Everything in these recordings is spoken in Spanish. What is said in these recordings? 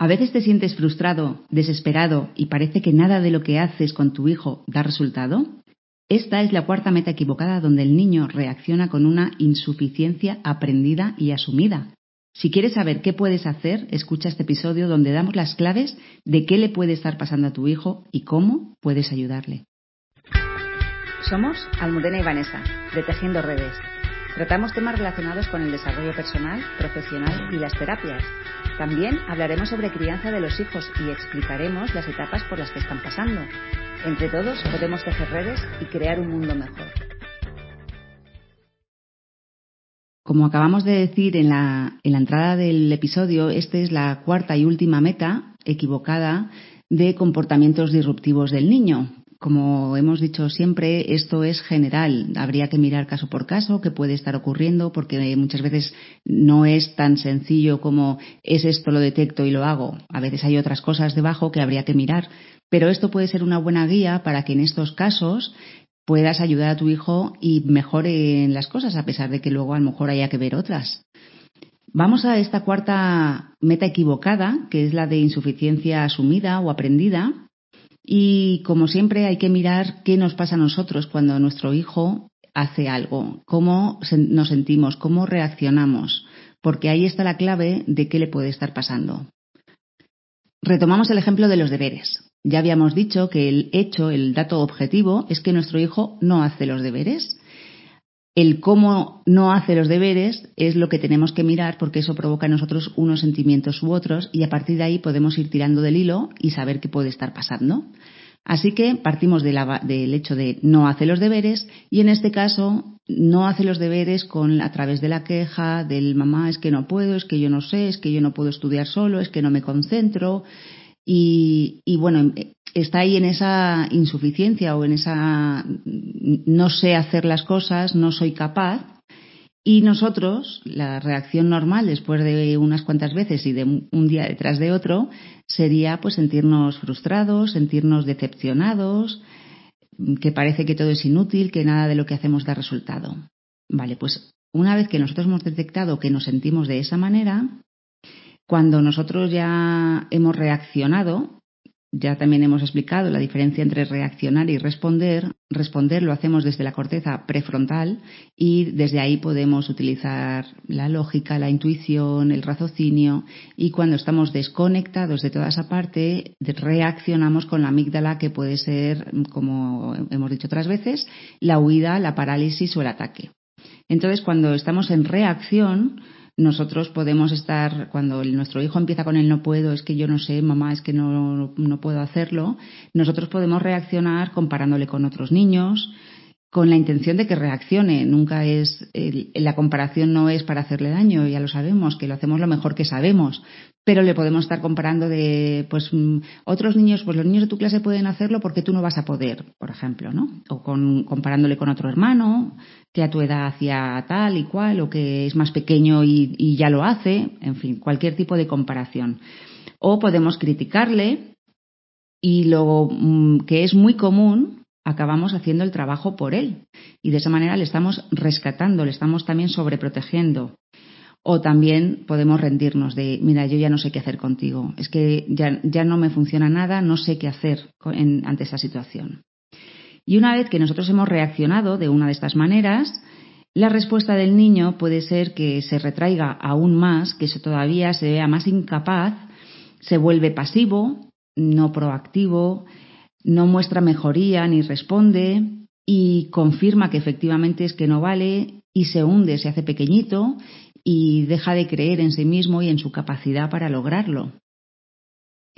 A veces te sientes frustrado, desesperado y parece que nada de lo que haces con tu hijo da resultado. Esta es la cuarta meta equivocada donde el niño reacciona con una insuficiencia aprendida y asumida. Si quieres saber qué puedes hacer, escucha este episodio donde damos las claves de qué le puede estar pasando a tu hijo y cómo puedes ayudarle. Somos Almudena y Vanessa, Redes. Tratamos temas relacionados con el desarrollo personal, profesional y las terapias. También hablaremos sobre crianza de los hijos y explicaremos las etapas por las que están pasando. Entre todos podemos tejer redes y crear un mundo mejor. Como acabamos de decir en la, en la entrada del episodio, esta es la cuarta y última meta equivocada de comportamientos disruptivos del niño. Como hemos dicho siempre, esto es general. Habría que mirar caso por caso qué puede estar ocurriendo, porque muchas veces no es tan sencillo como es esto, lo detecto y lo hago. A veces hay otras cosas debajo que habría que mirar. Pero esto puede ser una buena guía para que en estos casos puedas ayudar a tu hijo y mejore las cosas, a pesar de que luego a lo mejor haya que ver otras. Vamos a esta cuarta meta equivocada, que es la de insuficiencia asumida o aprendida, y como siempre hay que mirar qué nos pasa a nosotros cuando nuestro hijo hace algo, cómo nos sentimos, cómo reaccionamos, porque ahí está la clave de qué le puede estar pasando. Retomamos el ejemplo de los deberes. Ya habíamos dicho que el hecho, el dato objetivo, es que nuestro hijo no hace los deberes el cómo no hace los deberes es lo que tenemos que mirar porque eso provoca en nosotros unos sentimientos u otros y a partir de ahí podemos ir tirando del hilo y saber qué puede estar pasando. Así que partimos del hecho de no hace los deberes y en este caso no hace los deberes con a través de la queja del mamá es que no puedo, es que yo no sé, es que yo no puedo estudiar solo, es que no me concentro y, y bueno está ahí en esa insuficiencia o en esa no sé hacer las cosas, no soy capaz. Y nosotros, la reacción normal después de unas cuantas veces y de un día detrás de otro, sería pues sentirnos frustrados, sentirnos decepcionados, que parece que todo es inútil, que nada de lo que hacemos da resultado. Vale, pues una vez que nosotros hemos detectado que nos sentimos de esa manera, cuando nosotros ya hemos reaccionado, ya también hemos explicado la diferencia entre reaccionar y responder. Responder lo hacemos desde la corteza prefrontal y desde ahí podemos utilizar la lógica, la intuición, el raciocinio y cuando estamos desconectados de toda esa parte reaccionamos con la amígdala que puede ser, como hemos dicho otras veces, la huida, la parálisis o el ataque. Entonces, cuando estamos en reacción, nosotros podemos estar, cuando nuestro hijo empieza con el no puedo, es que yo no sé, mamá, es que no, no puedo hacerlo, nosotros podemos reaccionar comparándole con otros niños, con la intención de que reaccione. Nunca es, la comparación no es para hacerle daño, ya lo sabemos, que lo hacemos lo mejor que sabemos, pero le podemos estar comparando de, pues, mm, otros niños, pues los niños de tu clase pueden hacerlo porque tú no vas a poder, por ejemplo, ¿no? O con, comparándole con otro hermano, que a tu edad hacía tal y cual, o que es más pequeño y, ya lo hace, en fin, cualquier tipo de comparación. O podemos criticarle y lo mm, que es muy común acabamos haciendo el trabajo por él y de esa manera le estamos rescatando, le estamos también sobreprotegiendo. O también podemos rendirnos de, mira, yo ya no sé qué hacer contigo, es que ya, ya no me funciona nada, no sé qué hacer ante esa situación. Y una vez que nosotros hemos reaccionado de una de estas maneras, la respuesta del niño puede ser que se retraiga aún más, que todavía se vea más incapaz, se vuelve pasivo, no proactivo, no muestra mejoría ni responde y confirma que efectivamente es que no vale y se hunde, se hace pequeñito y deja de creer en sí mismo y en su capacidad para lograrlo.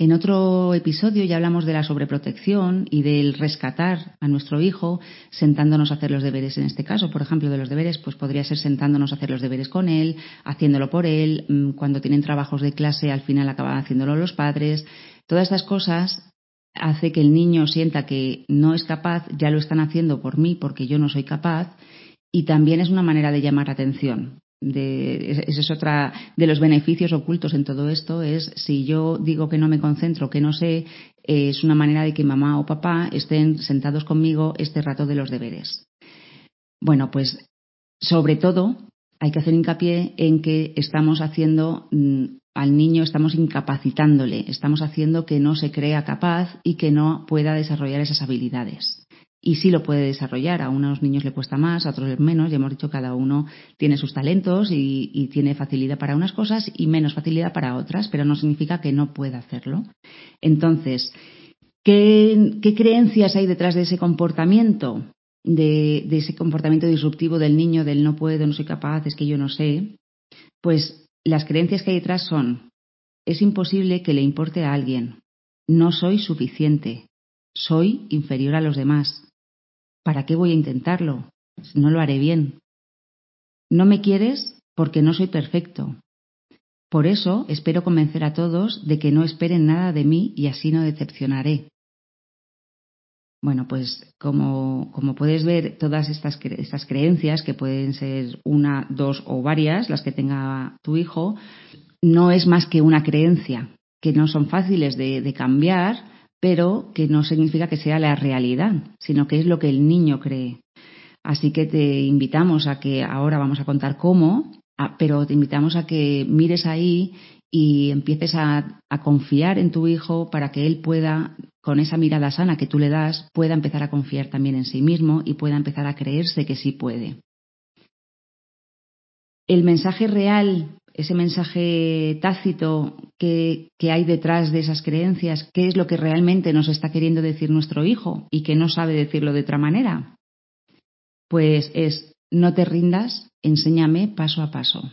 En otro episodio ya hablamos de la sobreprotección y del rescatar a nuestro hijo sentándonos a hacer los deberes. En este caso, por ejemplo, de los deberes, pues podría ser sentándonos a hacer los deberes con él, haciéndolo por él, mm, cuando tienen trabajos de clase al final acaban haciéndolo los padres. Todas estas cosas hace que el niño sienta que no es capaz, ya lo están haciendo por mí porque yo no soy capaz, y también es una manera de llamar atención. Ese es otra de los beneficios ocultos en todo esto, es si yo digo que no me concentro, que no sé, es una manera de que mamá o papá estén sentados conmigo este rato de los deberes. Bueno, pues sobre todo hay que hacer hincapié en que estamos haciendo mm, al niño estamos incapacitándole, estamos haciendo que no se crea capaz y que no pueda desarrollar esas habilidades. Y sí lo puede desarrollar, a unos niños le cuesta más, a otros menos, ya hemos dicho cada uno tiene sus talentos y, tiene facilidad para unas cosas y menos facilidad para otras, pero no significa que no pueda hacerlo. Entonces, ¿qué, creencias hay detrás de ese comportamiento? De, de ese comportamiento disruptivo del niño, del no puedo, no soy capaz, es que yo no sé, pues las creencias que hay detrás son, es imposible que le importe a alguien, no soy suficiente, soy inferior a los demás, ¿para qué voy a intentarlo? No lo haré bien. No me quieres porque no soy perfecto. Por eso espero convencer a todos de que no esperen nada de mí y así no decepcionaré. Bueno, pues como, como puedes ver, todas estas, estas creencias, que pueden ser una, dos o varias, las que tenga tu hijo, no es más que una creencia, que no son fáciles de, de cambiar, pero que no significa que sea la realidad, sino que es lo que el niño cree. Así que te invitamos a que ahora vamos a contar cómo, pero te invitamos a que mires ahí y empieces a, confiar en tu hijo para que él pueda, con esa mirada sana que tú le das, pueda empezar a confiar también en sí mismo y pueda empezar a creerse que sí puede. El mensaje real, ese mensaje tácito que, que hay detrás de esas creencias, ¿qué es lo que realmente nos está queriendo decir nuestro hijo y que no sabe decirlo de otra manera? Pues es, no te rindas, enséñame paso a paso.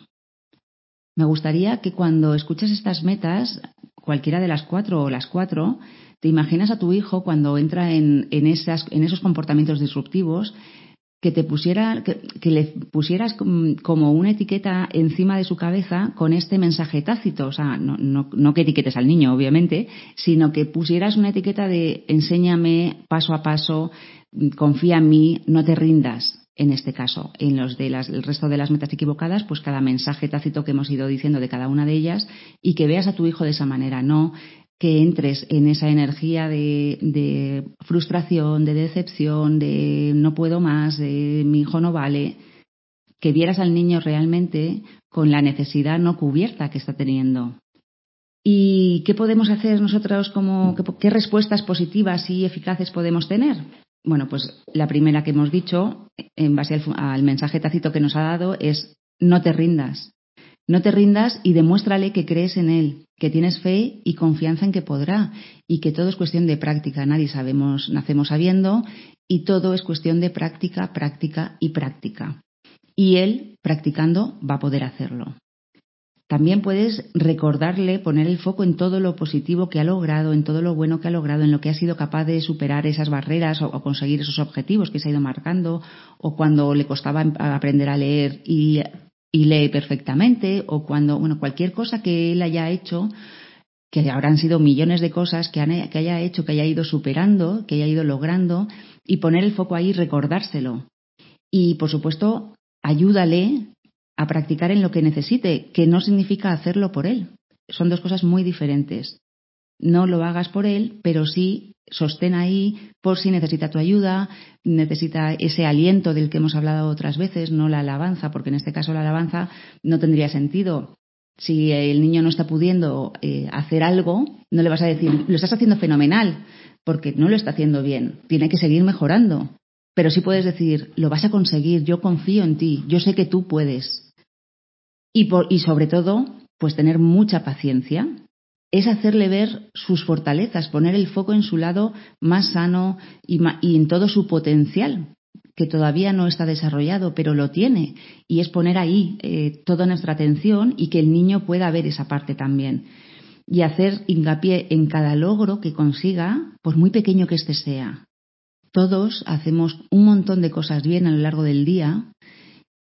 Me gustaría que cuando escuchas estas metas, cualquiera de las cuatro o las cuatro, te imaginas a tu hijo cuando entra en, esas, en esos comportamientos disruptivos, que te pusiera, que, le pusieras como una etiqueta encima de su cabeza con este mensaje tácito, o sea, no, no, no, que etiquetes al niño, obviamente, sino que pusieras una etiqueta de enséñame paso a paso, confía en mí, no te rindas en este caso. En los del resto de las metas equivocadas, pues cada mensaje tácito que hemos ido diciendo de cada una de ellas y que veas a tu hijo de esa manera, no que entres en esa energía de, frustración, de decepción, de no puedo más, de mi hijo no vale, que vieras al niño realmente con la necesidad no cubierta que está teniendo. ¿Y qué podemos hacer nosotros como qué respuestas positivas y eficaces podemos tener? Bueno, pues la primera que hemos dicho, en base al, mensaje tácito que nos ha dado, es no te rindas. No te rindas y demuéstrale que crees en él, que tienes fe y confianza en que podrá y que todo es cuestión de práctica. Nadie sabemos, nacemos sabiendo y todo es cuestión de práctica, práctica y práctica. Y él, practicando, va a poder hacerlo. También puedes recordarle, poner el foco en todo lo positivo que ha logrado, en todo lo bueno que ha logrado, en lo que ha sido capaz de superar esas barreras o, conseguir esos objetivos que se ha ido marcando, o cuando le costaba aprender a leer y, lee perfectamente, o cuando, bueno, cualquier cosa que él haya hecho, que habrán sido millones de cosas que, que haya hecho, que haya ido superando, que haya ido logrando, y poner el foco ahí, recordárselo. Y, por supuesto, ayúdale a practicar en lo que necesite, que no significa hacerlo por él. Son dos cosas muy diferentes. No lo hagas por él, pero sí sostén ahí por si necesita tu ayuda, necesita ese aliento del que hemos hablado otras veces, no la alabanza, porque en este caso la alabanza no tendría sentido. Si el niño no está pudiendo eh, hacer algo, no le vas a decir, lo estás haciendo fenomenal, porque no lo está haciendo bien, tiene que seguir mejorando. Pero sí puedes decir, lo vas a conseguir, yo confío en ti, yo sé que tú puedes. Y, sobre todo, pues tener mucha paciencia. Es hacerle ver sus fortalezas, poner el foco en su lado más sano y, en todo su potencial, que todavía no está desarrollado, pero lo tiene. Y es poner ahí eh, toda nuestra atención y que el niño pueda ver esa parte también. Y hacer hincapié en cada logro que consiga, por muy pequeño que éste sea. Todos hacemos un montón de cosas bien a lo largo del día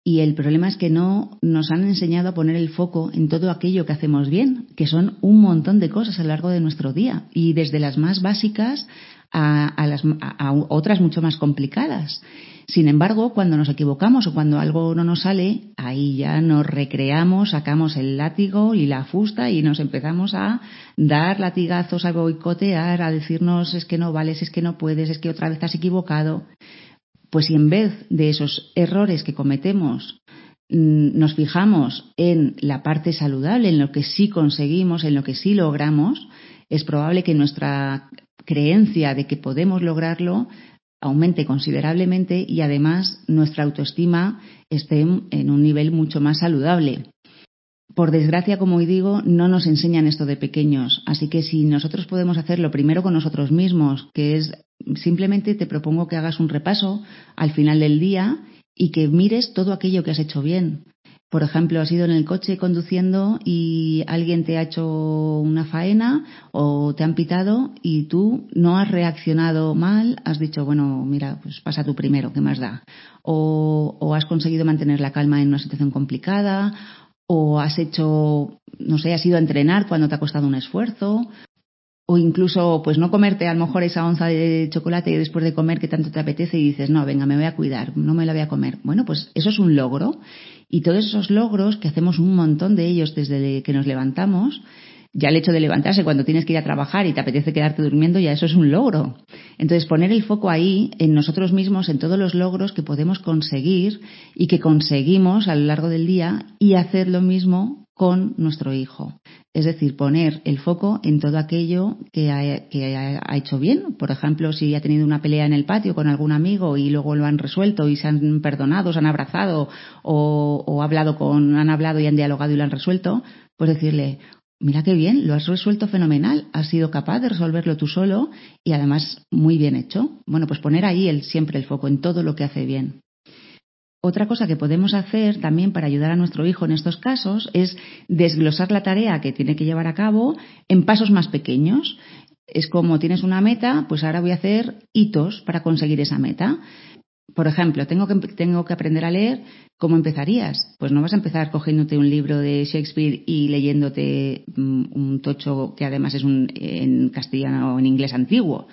y el problema es que no nos han enseñado a poner el foco en todo aquello que hacemos bien, que son un montón de cosas a lo largo de nuestro día, y desde las más básicas a, las, a otras mucho más complicadas. Sin embargo, cuando nos equivocamos o cuando algo no nos sale, ahí ya nos recreamos, sacamos el látigo y la fusta y nos empezamos a dar latigazos, a boicotear, a decirnos es que no vales, es que no puedes, es que otra vez has equivocado. Pues si en vez de esos errores que cometemos mm, nos fijamos en la parte saludable, en lo que sí conseguimos, en lo que sí logramos, es probable que nuestra creencia de que podemos lograrlo aumente considerablemente y además nuestra autoestima esté en un nivel mucho más saludable. Por desgracia, como hoy digo, no nos enseñan esto de pequeños. Así que si nosotros podemos hacerlo primero con nosotros mismos, que es simplemente te propongo que hagas un repaso al final del día y que mires todo aquello que has hecho bien. Por ejemplo, has ido en el coche conduciendo y alguien te ha hecho una faena o te han pitado y tú no has reaccionado mal, has dicho, bueno, mira, pues pasa tú primero, ¿qué más da? O, o has conseguido mantener la calma en una situación complicada, o has hecho, no sé, has ido a entrenar cuando te ha costado un esfuerzo, o incluso pues no comerte a lo mejor esa onza de chocolate después de comer que tanto te apetece y dices, no, venga, me voy a cuidar, no me la voy a comer. Bueno, pues eso es un logro y todos esos logros, que hacemos un montón de ellos desde que nos levantamos, ya el hecho de levantarse cuando tienes que ir a trabajar y te apetece quedarte durmiendo, ya eso es un logro. Entonces, poner el foco ahí, en nosotros mismos, en todos los logros que podemos conseguir y que conseguimos a lo largo del día y hacer lo mismo con nuestro hijo. Es decir, poner el foco en todo aquello que ha, hecho bien. Por ejemplo, si ha tenido una pelea en el patio con algún amigo y luego lo han resuelto y se han perdonado, se han abrazado o, o hablado con, han hablado y han dialogado y lo han resuelto, pues decirle, mira qué bien, lo has resuelto fenomenal, has sido capaz de resolverlo tú solo y además muy bien hecho. Bueno, pues poner ahí el, siempre el foco en todo lo que hace bien. Otra cosa que podemos hacer también para ayudar a nuestro hijo en estos casos es desglosar la tarea que tiene que llevar a cabo en pasos más pequeños. Es como tienes una meta, pues ahora voy a hacer hitos para conseguir esa meta. Por ejemplo, tengo que, tengo que aprender a leer, ¿cómo empezarías? Pues no vas a empezar cogiéndote un libro de Shakespeare y leyéndote mm, un tocho que además es un, en castellano o en inglés antiguo.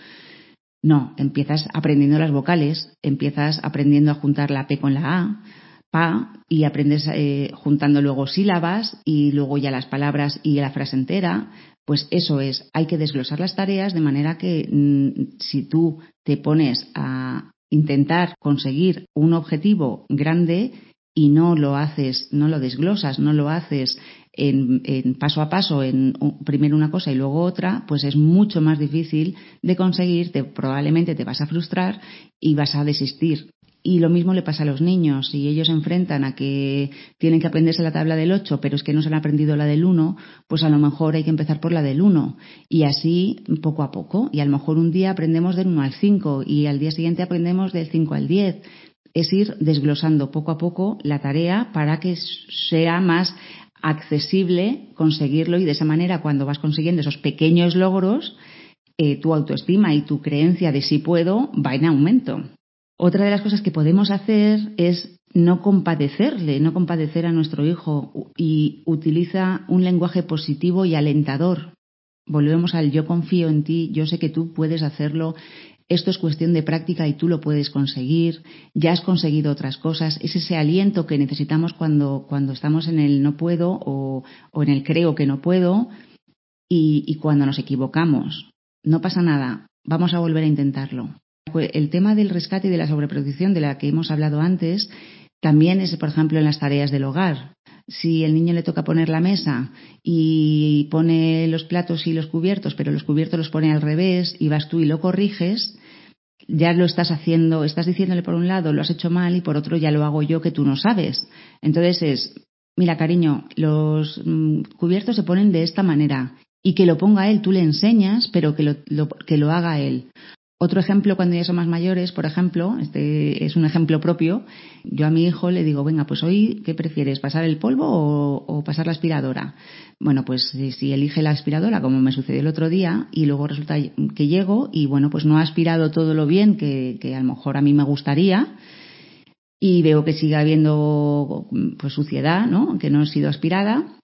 No, empiezas aprendiendo las vocales, empiezas aprendiendo a juntar la P con la A, pa, y aprendes eh, juntando luego sílabas y luego ya las palabras y la frase entera. Pues eso es, hay que desglosar las tareas de manera que mm, si tú te pones a intentar conseguir un objetivo grande y no lo haces, no lo desglosas, no lo haces en, paso a paso, en primero una cosa y luego otra, pues es mucho más difícil de conseguir, probablemente te vas a frustrar y vas a desistir. Y lo mismo le pasa a los niños. Si ellos se enfrentan a que tienen que aprenderse la tabla del 8, pero es que no se han aprendido la del 1, pues a lo mejor hay que empezar por la del 1. Y así poco a poco. Y a lo mejor un día aprendemos del 1 al 5 y al día siguiente aprendemos del 5 al 10. Es ir desglosando poco a poco la tarea para que sea más accesible conseguirlo y de esa manera cuando vas consiguiendo esos pequeños logros, eh, tu autoestima y tu creencia de si puedo va en aumento. Otra de las cosas que podemos hacer es no compadecerle, no compadecer a nuestro hijo y utiliza un lenguaje positivo y alentador. Volvemos al yo confío en ti, yo sé que tú puedes hacerlo, esto es cuestión de práctica y tú lo puedes conseguir, ya has conseguido otras cosas, es ese aliento que necesitamos cuando, cuando estamos en el no puedo o, en el creo que no puedo y, y cuando nos equivocamos. No pasa nada, vamos a volver a intentarlo. Pues el tema del rescate y de la sobreproducción de la que hemos hablado antes también es, por ejemplo, en las tareas del hogar. Si el niño le toca poner la mesa y pone los platos y los cubiertos, pero los cubiertos los pone al revés y vas tú y lo corriges, ya lo estás haciendo, estás diciéndole por un lado lo has hecho mal y por otro ya lo hago yo que tú no sabes. Entonces es, mira cariño, los mm, cubiertos se ponen de esta manera y que lo ponga él, tú le enseñas, pero que lo, que lo haga él. Otro ejemplo, cuando ya son más mayores, por ejemplo, este es un ejemplo propio, yo a mi hijo le digo, venga, pues hoy, ¿qué prefieres? ¿Pasar el polvo o, pasar la aspiradora? Bueno, pues si elige la aspiradora, como me sucedió el otro día, y luego resulta que llego y, bueno, pues no ha aspirado todo lo bien que, que a lo mejor a mí me gustaría, y veo que sigue habiendo pues suciedad, ¿no? Que no ha sido aspirada.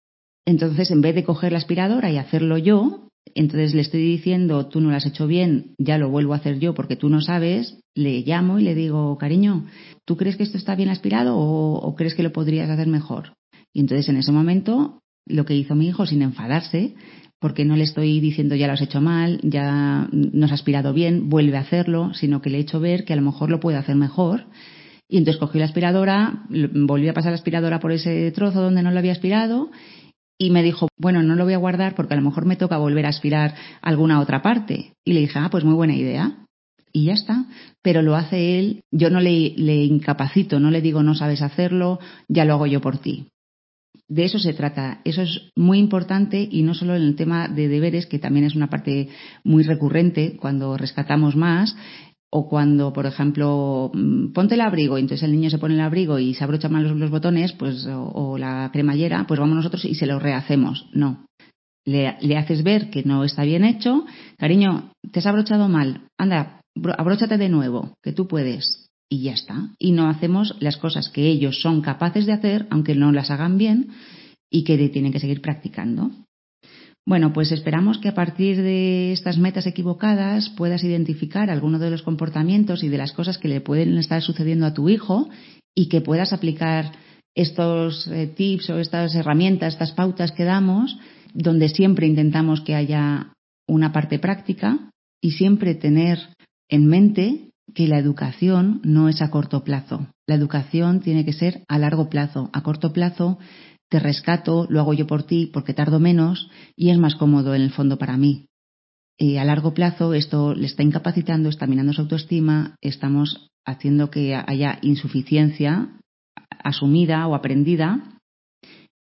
Entonces, en vez de coger la aspiradora y hacerlo yo, entonces le estoy diciendo, tú no lo has hecho bien, ya lo vuelvo a hacer yo porque tú no sabes, le llamo y le digo, cariño, ¿tú crees que esto está bien aspirado o, crees que lo podrías hacer mejor? Y entonces en ese momento, lo que hizo mi hijo sin enfadarse, porque no le estoy diciendo ya lo has hecho mal, ya no has aspirado bien, vuelve a hacerlo, sino que le he hecho ver que a lo mejor lo puede hacer mejor. Y entonces cogí la aspiradora, volví a pasar la aspiradora por ese trozo donde no lo había aspirado y me dijo, bueno, no lo voy a guardar porque a lo mejor me toca volver a aspirar alguna otra parte. Y le dije, ah, pues muy buena idea. Y ya está. Pero lo hace él, yo no le, le incapacito, no le digo no sabes hacerlo, ya lo hago yo por ti. De eso se trata. Eso es muy importante y no solo en el tema de deberes, que también es una parte muy recurrente cuando rescatamos más, o cuando, por ejemplo, mm, ponte el abrigo y entonces el niño se pone el abrigo y se abrocha mal los, botones, pues, o, la cremallera, pues vamos nosotros y se lo rehacemos. No. Le, le, haces ver que no está bien hecho. Cariño, te has abrochado mal. Anda, abróchate de nuevo, que tú puedes. Y ya está. Y no hacemos las cosas que ellos son capaces de hacer, aunque no las hagan bien, y que tienen que seguir practicando. Bueno, pues esperamos que a partir de estas metas equivocadas puedas identificar algunos de los comportamientos y de las cosas que le pueden estar sucediendo a tu hijo y que puedas aplicar estos eh, tips o estas herramientas, estas pautas que damos, donde siempre intentamos que haya una parte práctica y siempre tener en mente que la educación no es a corto plazo. La educación tiene que ser a largo plazo. A corto plazo te rescato, lo hago yo por ti porque tardo menos y es más cómodo en el fondo para mí. Y a largo plazo esto le está incapacitando, está minando su autoestima, estamos haciendo que haya insuficiencia asumida o aprendida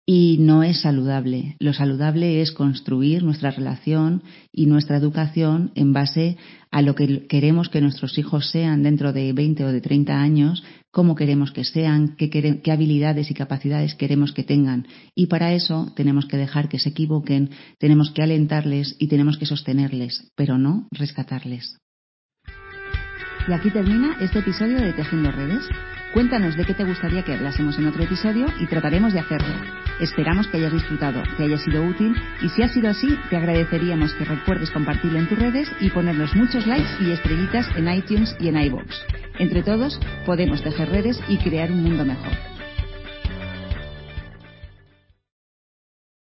y no es saludable. Lo saludable es construir nuestra relación y nuestra educación en base a lo que queremos que nuestros hijos sean dentro de 20 o de 30 años, cómo queremos que sean, qué, habilidades y capacidades queremos que tengan. Y para eso tenemos que dejar que se equivoquen, tenemos que alentarles y tenemos que sostenerles, pero no rescatarles. Y aquí termina este episodio de Tejiendo Redes. Cuéntanos de qué te gustaría que hablásemos en otro episodio y trataremos de hacerlo. Esperamos que hayas disfrutado, que haya sido útil y si ha sido así, te agradeceríamos que recuerdes compartirlo en tus redes y ponernos muchos likes y estrellitas en iTunes y en iVoox. Entre todos, podemos tejer redes y crear un mundo mejor.